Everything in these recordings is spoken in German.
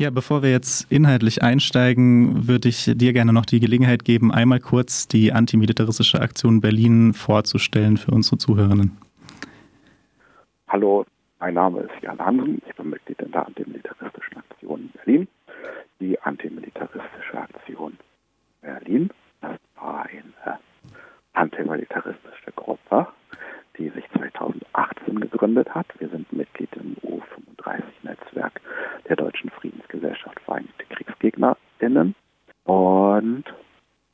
Ja, bevor wir jetzt inhaltlich einsteigen, würde ich dir gerne noch die Gelegenheit geben, einmal kurz die antimilitaristische Aktion Berlin vorzustellen für unsere Zuhörerinnen. Hallo, mein Name ist Jan Hansen, ich bin Mitglied in der antimilitaristischen Aktion Berlin. Die antimilitaristische Aktion Berlin, das war eine antimilitaristische Gruppe, die sich 2018 gegründet hat. Wir sind Mitglied im U35-Netzwerk der Deutschen Friedensgesellschaft Vereinigte KriegsgegnerInnen. Und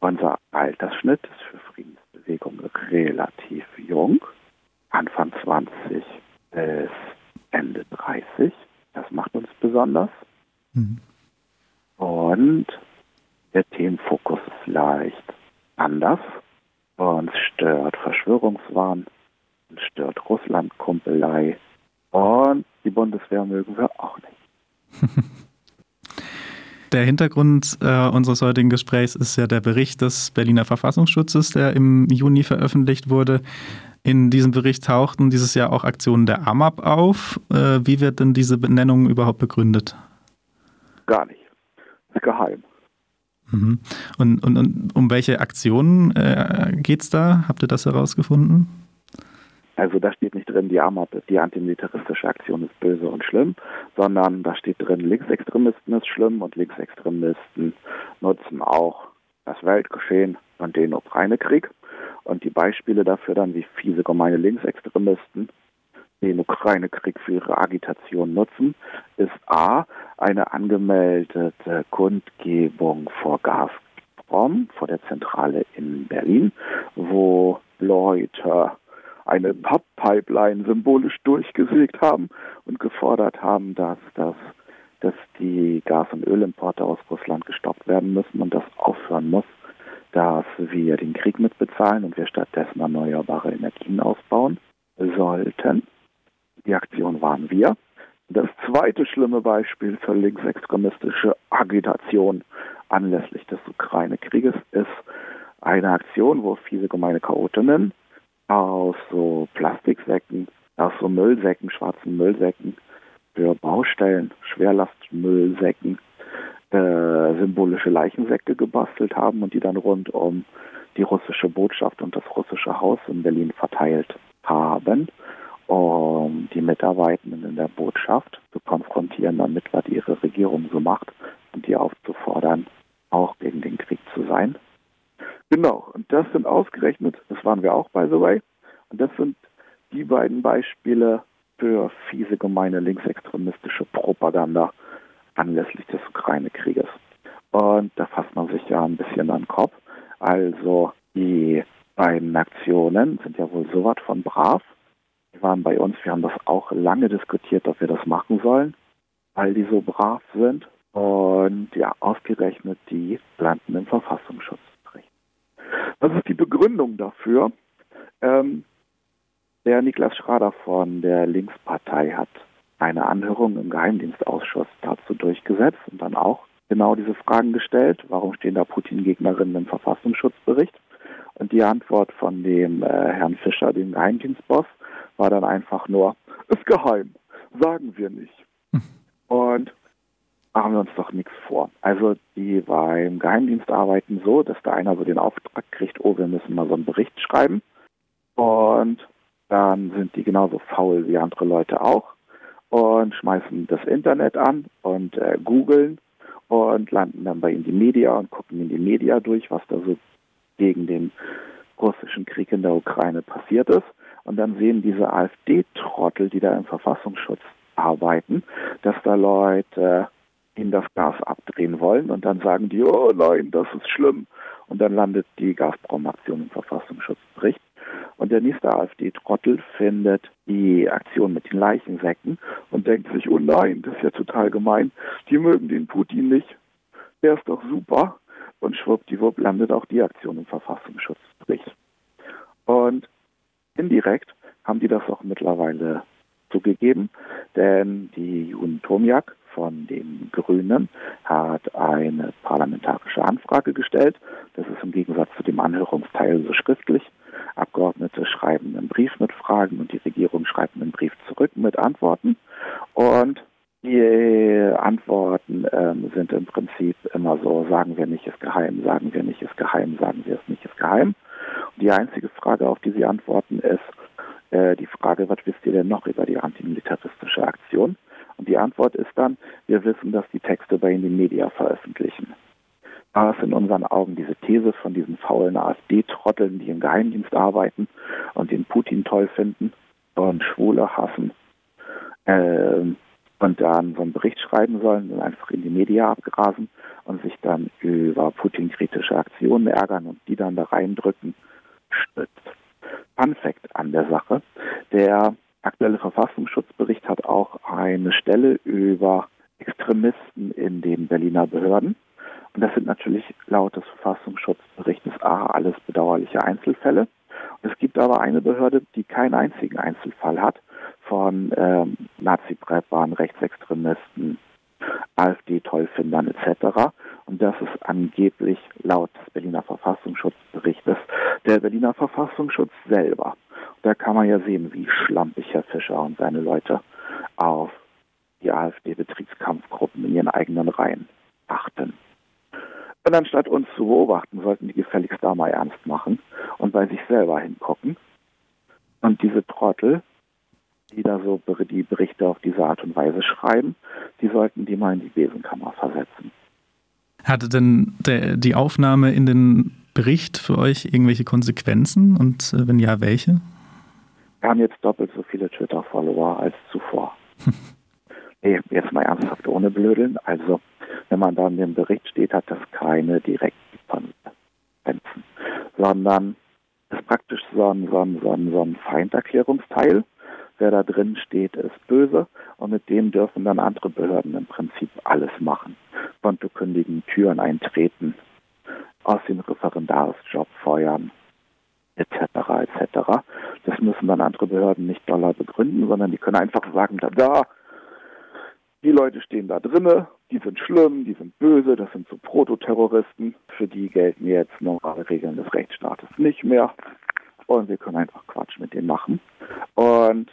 unser Altersschnitt ist für Friedensbewegung relativ jung. Anfang 20 bis Ende 30. Das macht uns besonders. Mhm. Und der Themenfokus ist leicht anders. Uns stört Verschwörungswahn, stört Russlandkumpelei und die Bundeswehr mögen wir auch nicht. Der Hintergrund äh, unseres heutigen Gesprächs ist ja der Bericht des Berliner Verfassungsschutzes, der im Juni veröffentlicht wurde. In diesem Bericht tauchten dieses Jahr auch Aktionen der AMAP auf. Äh, wie wird denn diese Benennung überhaupt begründet? Gar nicht. Ist geheim. Mhm. Und, und, und, um welche Aktionen äh, geht es da? Habt ihr das herausgefunden? Also da steht nicht drin, die AMAP, die antimilitaristische Aktion ist böse und schlimm, sondern da steht drin, Linksextremisten ist schlimm und Linksextremisten nutzen auch das Weltgeschehen und den Ukraine-Krieg. Und die Beispiele dafür dann, wie fiese, gemeine Linksextremisten den Ukraine-Krieg für ihre Agitation nutzen, ist A, eine angemeldete Kundgebung vor Gazprom, vor der Zentrale in Berlin, wo Leute eine Papp-Pipeline symbolisch durchgesägt haben und gefordert haben, dass, das, dass die Gas- und Ölimporte aus Russland gestoppt werden müssen und das aufhören muss, dass wir den Krieg mitbezahlen und wir stattdessen erneuerbare Energien ausbauen sollten. Die Aktion waren wir. Das zweite schlimme Beispiel für linksextremistische Agitation anlässlich des Ukraine-Krieges ist eine Aktion, wo fiese gemeine Chaotinnen aus so Plastiksäcken, aus so Müllsäcken, schwarzen Müllsäcken für Baustellen, Schwerlastmüllsäcken, äh, symbolische Leichensäcke gebastelt haben und die dann rund um die russische Botschaft und das russische Haus in Berlin verteilt haben, um die Mitarbeitenden in der Botschaft zu konfrontieren damit, was ihre Regierung so macht und die aufzufordern, auch gegen den Krieg zu sein. Genau, und das sind ausgerechnet, das waren wir auch, by the way, und das sind die beiden Beispiele für fiese, gemeine linksextremistische Propaganda anlässlich des Ukraine-Krieges. Und da fasst man sich ja ein bisschen an den Kopf. Also die beiden Aktionen sind ja wohl so was von brav. Die waren bei uns, wir haben das auch lange diskutiert, ob wir das machen sollen, weil die so brav sind. Und ja, ausgerechnet die landen im Verfassungsschutz. Was ist die Begründung dafür? Ähm, der Niklas Schrader von der Linkspartei hat eine Anhörung im Geheimdienstausschuss dazu durchgesetzt und dann auch genau diese Fragen gestellt. Warum stehen da Putin-Gegnerinnen im Verfassungsschutzbericht? Und die Antwort von dem äh, Herrn Fischer, dem Geheimdienstboss, war dann einfach nur, ist geheim, sagen wir nicht. Hm. Und machen wir uns doch nichts vor. Also die beim Geheimdienst arbeiten so, dass da einer so den Auftrag kriegt, oh, wir müssen mal so einen Bericht schreiben. Und dann sind die genauso faul wie andere Leute auch und schmeißen das Internet an und äh, googeln und landen dann bei Media und gucken in die Media durch, was da so gegen den russischen Krieg in der Ukraine passiert ist. Und dann sehen diese AfD-Trottel, die da im Verfassungsschutz arbeiten, dass da Leute ihnen das Gas abdrehen wollen und dann sagen die, oh nein, das ist schlimm. Und dann landet die Gazprom-Aktion im Verfassungsschutzbericht. Und der nächste AfD-Trottel findet die Aktion mit den Leichensäcken und denkt sich, oh nein, das ist ja total gemein. Die mögen den Putin nicht. Der ist doch super. Und schwuppdiwupp landet auch die Aktion im Verfassungsschutzbericht. Und indirekt haben die das auch mittlerweile zugegeben, denn die Juden Tomiak von den Grünen hat eine parlamentarische Anfrage gestellt. Das ist im Gegensatz zu dem Anhörungsteil so schriftlich. Abgeordnete schreiben einen Brief mit Fragen und die Regierung schreibt einen Brief zurück mit Antworten. Und Die Antworten ähm, sind im Prinzip immer so, sagen wir nicht, ist geheim, sagen wir nicht, ist geheim, sagen wir es nicht, ist geheim. Und die einzige Frage, auf die sie antworten, ist äh, die Frage, was wisst ihr denn noch über die antimilitaristische Aktion? Und die Antwort ist dann, wir wissen, dass die Texte bei Ihnen die Media veröffentlichen. Da ist in unseren Augen diese These von diesen faulen AfD-Trotteln, die im Geheimdienst arbeiten und den Putin toll finden und Schwule hassen, ähm, und dann so einen Bericht schreiben sollen und einfach in die Media abgrasen und sich dann über Putin-kritische Aktionen ärgern und die dann da reindrücken, stützt. Fun Fact an der Sache, der aktuelle Verfassungsschutzbericht hat auch eine Stelle über Extremisten in den Berliner Behörden. Und das sind natürlich laut des Verfassungsschutzberichtes A alles bedauerliche Einzelfälle. Und es gibt aber eine Behörde, die keinen einzigen Einzelfall hat von ähm, Nazi-Preppern, Rechtsextremisten, AfD-Tollfindern etc. Und das ist angeblich laut des Berliner Verfassungsschutzberichtes der Berliner Verfassungsschutz selber. Da kann man ja sehen, wie schlampig Herr Fischer und seine Leute auf die AfD-Betriebskampfgruppen in ihren eigenen Reihen achten. Und anstatt uns zu beobachten, sollten die gefälligst da mal ernst machen und bei sich selber hingucken. Und diese Trottel, die da so die Berichte auf diese Art und Weise schreiben, die sollten die mal in die Besenkammer versetzen. Hatte denn der, die Aufnahme in den Bericht für euch irgendwelche Konsequenzen und äh, wenn ja, welche? Wir haben jetzt doppelt so viele Twitter-Follower als zuvor. jetzt mal ernsthaft ohne Blödeln. Also, wenn man da in dem Bericht steht, hat das keine direkten Konsequenzen, sondern ist praktisch so ein, so ein, so ein, so ein Feinderklärungsteil wer da drin steht, ist böse und mit dem dürfen dann andere Behörden im Prinzip alles machen. Konto kündigen, Türen eintreten, aus dem Referendarsjob feuern, etc. etc. Das müssen dann andere Behörden nicht doller begründen, sondern die können einfach sagen, da, da, die Leute stehen da drinne, die sind schlimm, die sind böse, das sind so Prototerroristen, für die gelten jetzt normale Regeln des Rechtsstaates nicht mehr. Und wir können einfach Quatsch mit denen machen. Und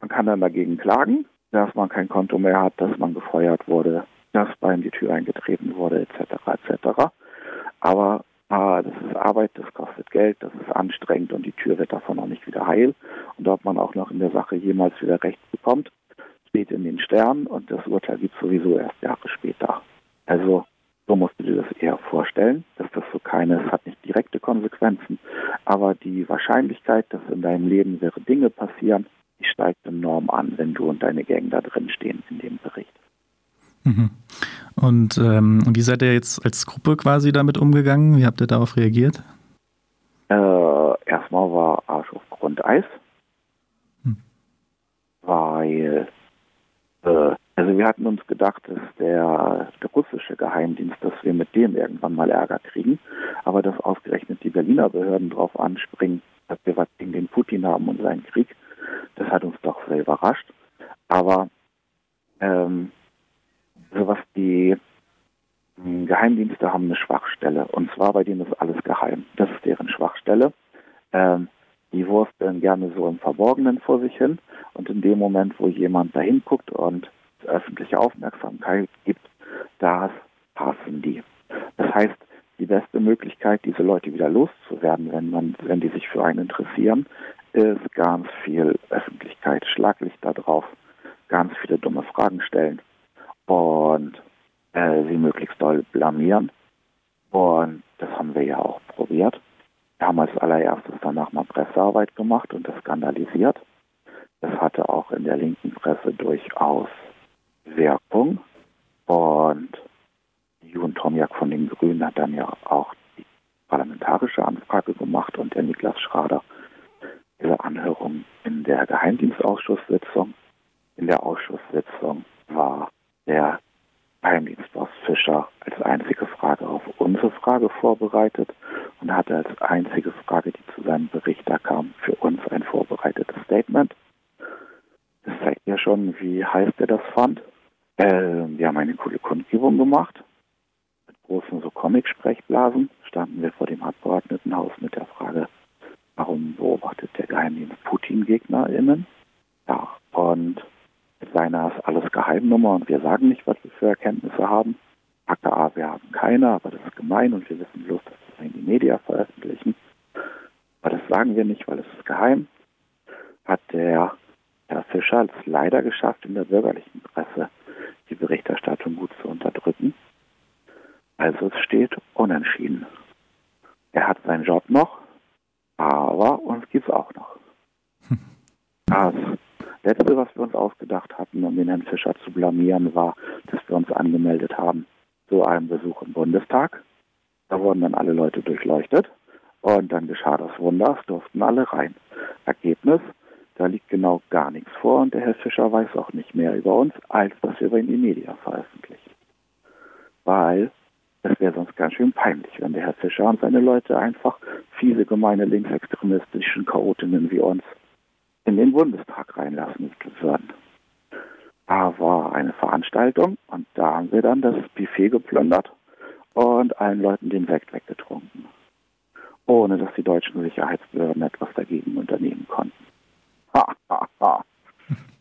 man kann dann dagegen klagen, dass man kein Konto mehr hat, dass man gefeuert wurde, dass bei ihm die Tür eingetreten wurde, etc. etc. Aber äh, das ist Arbeit, das kostet Geld, das ist anstrengend und die Tür wird davon auch nicht wieder heil. Und ob man auch noch in der Sache jemals wieder Recht bekommt, steht in den Sternen und das Urteil gibt es sowieso erst Jahre später. Also so musst du dir das eher vorstellen, dass das so keine, es hat nicht direkte Konsequenzen, aber die Wahrscheinlichkeit, dass in deinem Leben wäre Dinge passieren, die steigt enorm an, wenn du und deine Gang da drin stehen in dem Bericht. Mhm. Und ähm, wie seid ihr jetzt als Gruppe quasi damit umgegangen? Wie habt ihr darauf reagiert? Äh, erstmal war Arsch auf Grundeis, hm. weil also wir hatten uns gedacht, dass der, der, russische Geheimdienst, dass wir mit dem irgendwann mal Ärger kriegen, aber dass ausgerechnet die Berliner Behörden drauf anspringen, dass wir was gegen den Putin haben und seinen Krieg, das hat uns doch sehr überrascht. Aber ähm, so was die Geheimdienste haben eine Schwachstelle. Und zwar bei denen ist alles geheim. Das ist deren Schwachstelle. Ähm, die wursteln gerne so im Verborgenen vor sich hin. Und in dem Moment, wo jemand dahin guckt und öffentliche Aufmerksamkeit gibt, das passen die. Das heißt, die beste Möglichkeit, diese Leute wieder loszuwerden, wenn man, wenn die sich für einen interessieren, ist ganz viel Öffentlichkeit, Schlaglicht da drauf, ganz viele dumme Fragen stellen und äh, sie möglichst doll blamieren. Und das haben wir ja auch probiert. Wir haben als allererstes danach mal Pressearbeit gemacht und das skandalisiert. Das hatte auch in der linken Presse durchaus Wirkung. Und Jun Tomjak von den Grünen hat dann ja auch die parlamentarische Anfrage gemacht und der Niklas Schrader diese Anhörung in der Geheimdienstausschusssitzung. In der Ausschusssitzung war der Geheimdienstboss Fischer als einzige Frage auf unsere Frage vorbereitet und hatte als einzige Frage, die zu seinem Bericht da kam, für uns ein vorbereitetes Statement. Das zeigt ja schon, wie heiß er das fand. Äh, wir haben eine coole Kundgebung gemacht. Mit großen so Comic-Sprechblasen standen wir vor dem Abgeordnetenhaus mit der Frage, Warum beobachtet der Geheimdienst Putin-GegnerInnen? Ja, und Seiner ist alles Geheimnummer und wir sagen nicht, was wir für Erkenntnisse haben. AKA, wir haben keine, aber das ist gemein und wir wissen bloß, dass wir in die Media veröffentlichen. Aber das sagen wir nicht, weil es ist geheim. Hat der Herr Fischer es leider geschafft, in der bürgerlichen Presse die Berichterstattung gut zu unterdrücken. Also es steht unentschieden. Er hat seinen Job noch, aber uns gibt es auch noch. Das Letzte, was wir uns ausgedacht hatten, um den Herrn Fischer zu blamieren, war, dass wir uns angemeldet haben zu einem Besuch im Bundestag. Da wurden dann alle Leute durchleuchtet und dann geschah das Wunder, es durften alle rein. Ergebnis, da liegt genau gar nichts vor und der Herr Fischer weiß auch nicht mehr über uns, als dass wir über ihn die Media veröffentlichen. Weil es wäre sonst ganz schön peinlich, wenn der Herr Fischer und seine Leute einfach fiese, gemeine, linksextremistischen Chaotinnen wie uns in den Bundestag reinlassen würden. Da war eine Veranstaltung und da haben wir dann das Buffet geplündert und allen Leuten den Sekt weggetrunken, ohne dass die deutschen Sicherheitsbehörden etwas dagegen unternehmen konnten.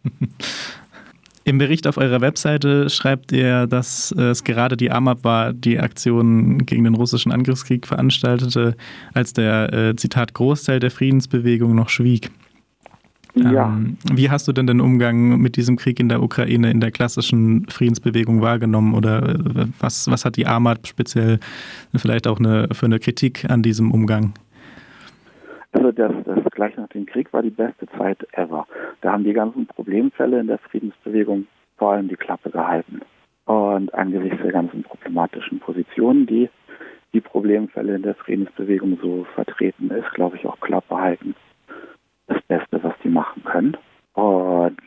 Im Bericht auf eurer Webseite schreibt ihr, dass es gerade die AMAP war, die Aktion gegen den russischen Angriffskrieg veranstaltete, als der, äh, Zitat, Großteil der Friedensbewegung noch schwieg. Ja. Ähm, wie hast du denn den Umgang mit diesem Krieg in der Ukraine in der klassischen Friedensbewegung wahrgenommen oder äh, was, was hat die AMAT speziell vielleicht auch eine, für eine Kritik an diesem Umgang? Also das, das gleich nach dem Krieg war die beste Zeit ever. Da haben die ganzen Problemfälle in der Friedensbewegung vor allem die Klappe gehalten. Und angesichts der ganzen problematischen Positionen, die die Problemfälle in der Friedensbewegung so vertreten ist, glaube ich, auch Klappe halten das Beste, was die machen können. Und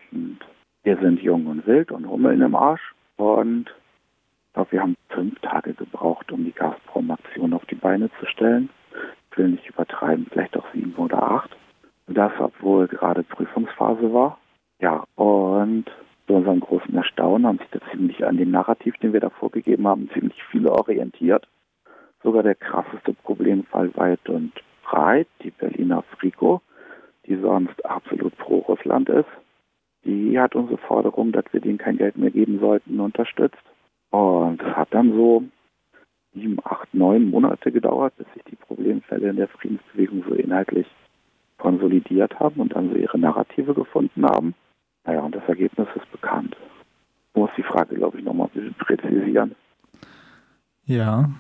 wir sind jung und wild und hummeln im Arsch. Und ich glaube, wir haben fünf Tage gebraucht, um die Gazprom-Aktion auf die Beine zu stellen. Ich will nicht übertreiben, vielleicht auch sieben oder acht. Und das, obwohl gerade Prüfungsphase war. Ja, und zu unserem großen Erstaunen haben sich da ziemlich an dem Narrativ, den wir da vorgegeben haben, ziemlich viele orientiert. Sogar der krasseste Problemfall weit und breit, die Berliner Frico, die sonst absolut pro Russland ist, die hat unsere Forderung, dass wir denen kein Geld mehr geben sollten, unterstützt. Und es hat dann so sieben, acht, neun Monate gedauert, bis sich die Problemfälle in der Friedensbewegung so inhaltlich konsolidiert haben und dann so ihre Narrative gefunden haben. Naja, und das Ergebnis ist bekannt. Ich muss die Frage, glaube ich, nochmal ein bisschen präzisieren. Ja.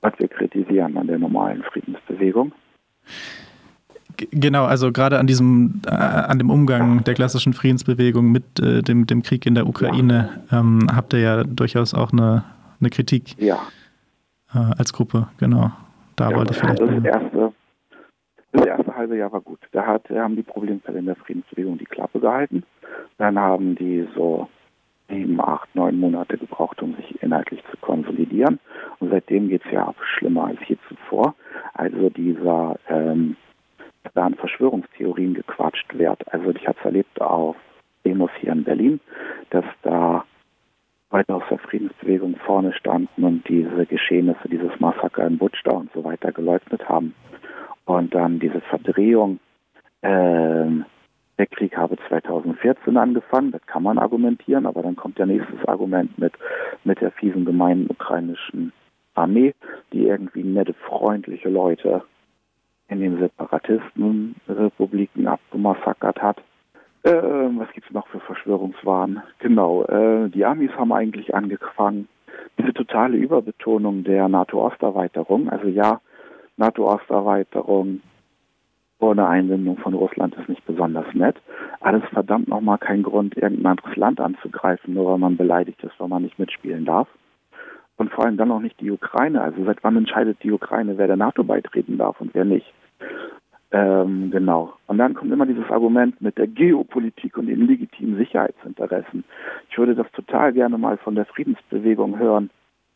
Was wir kritisieren an der normalen Friedensbewegung. Genau, also gerade an diesem, äh, an dem Umgang der klassischen Friedensbewegung mit äh, dem, dem Krieg in der Ukraine ähm, habt ihr ja durchaus auch eine, eine Kritik ja. äh, als Gruppe, genau. Da ja, wollte ich vielleicht. Das erste, das erste halbe Jahr war gut. Da hat, haben die Problemfälle in der Friedensbewegung die Klappe gehalten. Dann haben die so sieben, acht, neun Monate gebraucht, um sich inhaltlich zu konsolidieren. Und seitdem geht es ja schlimmer als je zuvor. Also dieser ähm, da an Verschwörungstheorien gequatscht wird. Also ich habe es erlebt auf Demos hier in Berlin, dass da Leute aus der Friedensbewegung vorne standen und diese Geschehnisse, dieses Massaker in Butschda und so weiter geleugnet haben. Und dann diese Verdrehung, äh, der Krieg habe 2014 angefangen, das kann man argumentieren, aber dann kommt der nächste Argument mit, mit der fiesen, gemeinen ukrainischen Armee, die irgendwie nette, freundliche Leute in den Separatistenrepubliken abgemassakert hat. Äh, was es noch für Verschwörungswahn? Genau, äh, die Amis haben eigentlich angefangen, diese totale Überbetonung der NATO-Osterweiterung, also ja, NATO-Osterweiterung ohne Einbindung von Russland ist nicht besonders nett. Alles verdammt nochmal kein Grund, irgendein anderes Land anzugreifen, nur weil man beleidigt ist, weil man nicht mitspielen darf und vor allem dann auch nicht die Ukraine. Also seit wann entscheidet die Ukraine, wer der NATO beitreten darf und wer nicht? Ähm, genau. Und dann kommt immer dieses Argument mit der Geopolitik und den legitimen Sicherheitsinteressen. Ich würde das total gerne mal von der Friedensbewegung hören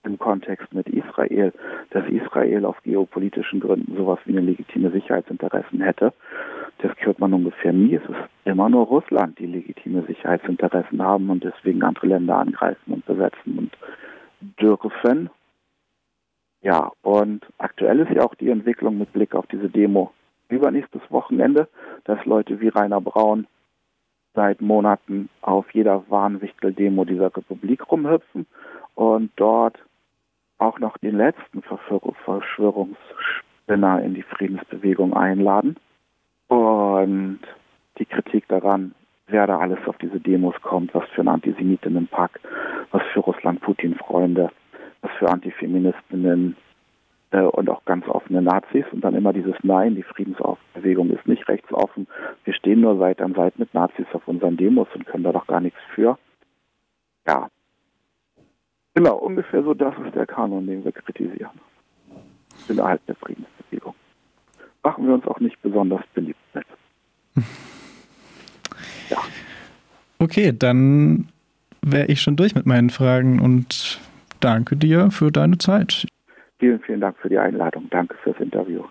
im Kontext mit Israel, dass Israel aus geopolitischen Gründen sowas wie eine legitime Sicherheitsinteressen hätte. Das hört man ungefähr nie. Es ist immer nur Russland, die legitime Sicherheitsinteressen haben und deswegen andere Länder angreifen und besetzen und dürfen. Ja, und aktuell ist ja auch die Entwicklung mit Blick auf diese Demo übernächstes Wochenende, dass Leute wie Rainer Braun seit Monaten auf jeder Warnwichtel-Demo dieser Republik rumhüpfen und dort auch noch den letzten Verschwörungsspinner in die Friedensbewegung einladen. Und die Kritik daran, wer da alles auf diese Demos kommt, was für ein Antisemitinnenpack, was für Russland-Putin-Freunde, was für Antifeministinnen äh, und auch ganz offene Nazis und dann immer dieses Nein, die Friedensbewegung ist nicht rechtsoffen, wir stehen nur Seite an Seite mit Nazis auf unseren Demos und können da doch gar nichts für. Ja. Genau, ungefähr so das ist der Kanon, den wir kritisieren. Innerhalb der Friedensbewegung. Machen wir uns auch nicht besonders beliebt mit. Ja. Okay, dann wäre ich schon durch mit meinen Fragen und danke dir für deine Zeit. Vielen, vielen Dank für die Einladung. Danke fürs Interview.